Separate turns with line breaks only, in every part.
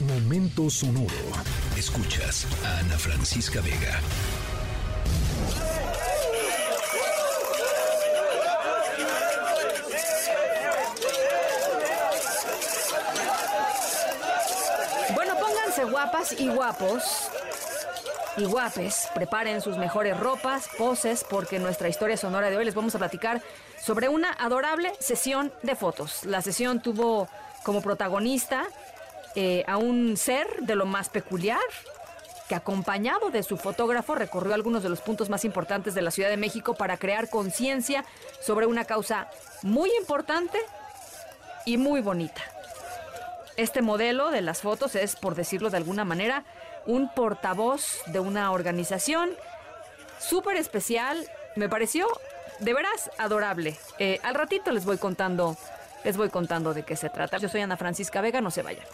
Momento sonoro. Escuchas a Ana Francisca Vega.
Bueno, pónganse guapas y guapos y guapes, preparen sus mejores ropas, poses, porque en nuestra historia sonora de hoy les vamos a platicar sobre una adorable sesión de fotos. La sesión tuvo como protagonista eh, a un ser de lo más peculiar, que acompañado de su fotógrafo recorrió algunos de los puntos más importantes de la Ciudad de México para crear conciencia sobre una causa muy importante y muy bonita. Este modelo de las fotos es, por decirlo de alguna manera, un portavoz de una organización súper especial. Me pareció de veras adorable. Eh, al ratito les voy contando, les voy contando de qué se trata. Yo soy Ana Francisca Vega, no se vayan.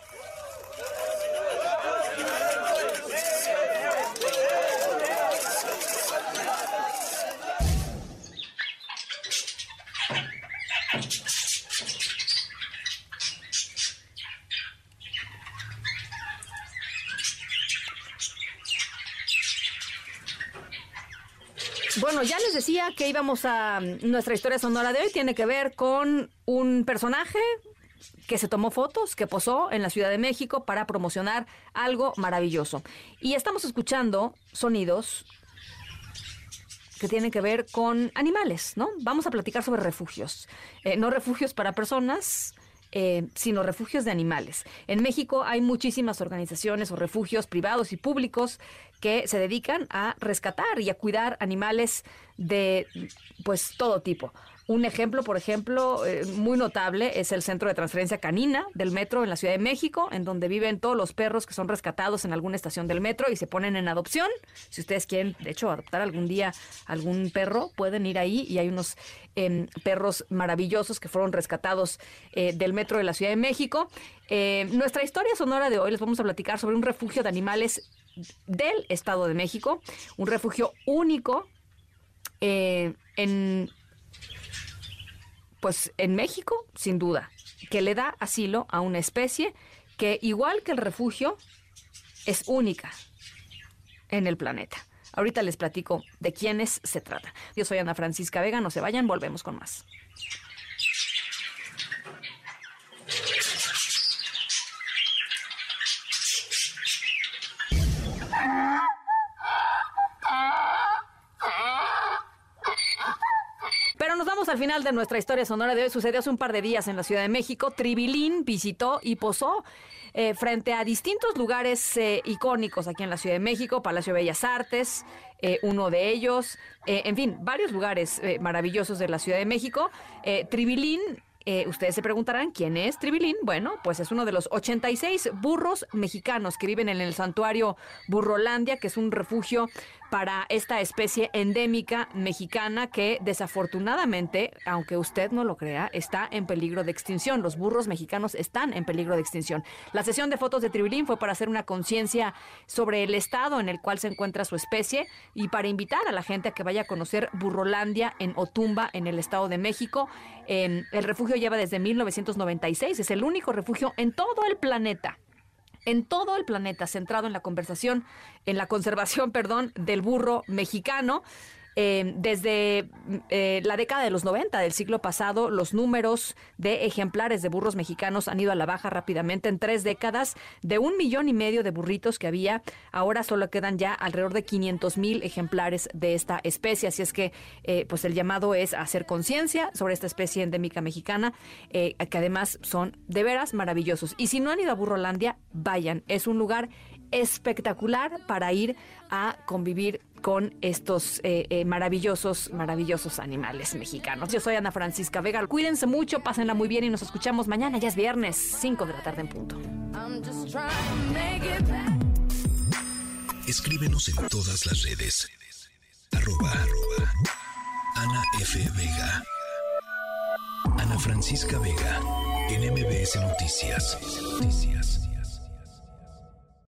Bueno, ya les decía que íbamos a nuestra historia sonora de hoy tiene que ver con un personaje que se tomó fotos, que posó en la Ciudad de México para promocionar algo maravilloso. Y estamos escuchando sonidos que tienen que ver con animales, ¿no? Vamos a platicar sobre refugios. Eh, no refugios para personas, eh, sino refugios de animales. En México hay muchísimas organizaciones o refugios privados y públicos que se dedican a rescatar y a cuidar animales de pues todo tipo. Un ejemplo, por ejemplo, eh, muy notable es el Centro de Transferencia Canina del Metro en la Ciudad de México, en donde viven todos los perros que son rescatados en alguna estación del metro y se ponen en adopción. Si ustedes quieren, de hecho, adoptar algún día algún perro, pueden ir ahí y hay unos em, perros maravillosos que fueron rescatados eh, del Metro de la Ciudad de México. Eh, nuestra historia sonora de hoy les vamos a platicar sobre un refugio de animales del Estado de México, un refugio único en pues en México, sin duda, que le da asilo a una especie que, igual que el refugio, es única en el planeta. Ahorita les platico de quiénes se trata. Yo soy Ana Francisca Vega, no se vayan, volvemos con más. Al final de nuestra historia sonora de hoy. Sucedió hace un par de días en la Ciudad de México. Tribilín visitó y posó eh, frente a distintos lugares eh, icónicos aquí en la Ciudad de México, Palacio de Bellas Artes, eh, uno de ellos, en fin, varios lugares maravillosos de la Ciudad de México. Tribilín eh, ustedes se preguntarán, ¿quién es Tribilín? Bueno, pues es uno de los 86 burros mexicanos que viven en el santuario Burrolandia, que es un refugio para esta especie endémica mexicana que desafortunadamente, aunque usted no lo crea, está en peligro de extinción. Los burros mexicanos están en peligro de extinción. La sesión de fotos de Tribilín fue para hacer una conciencia sobre el estado en el cual se encuentra su especie y para invitar a la gente a que vaya a conocer Burrolandia en Otumba, en el Estado de México. el refugio lleva desde 1996. Es el único refugio en todo el planeta en todo el planeta centrado en la conversación, en la conservación, perdón, del burro mexicano. Em, desde eh, la década de los 90 del siglo pasado, los números de ejemplares de burros mexicanos han ido a la baja rápidamente. En tres décadas, de un millón y medio de burritos que había, ahora solo quedan ya alrededor de 500 mil ejemplares de esta especie. Así es que, eh, pues el llamado es hacer conciencia sobre esta especie endémica mexicana, eh, que además son de veras maravillosos. Y si no han ido a Burrolandia, vayan. Es un lugar espectacular para ir a convivir con estos eh, eh, maravillosos, maravillosos animales mexicanos. Yo soy Ana Francisca Vega. Cuídense mucho, pásenla muy bien y nos escuchamos mañana. Ya es viernes, 5 de la tarde en punto.
Escríbenos en todas las redes. Arroba, Ana F. Vega. Ana Francisca Vega. En MBS Noticias. Noticias.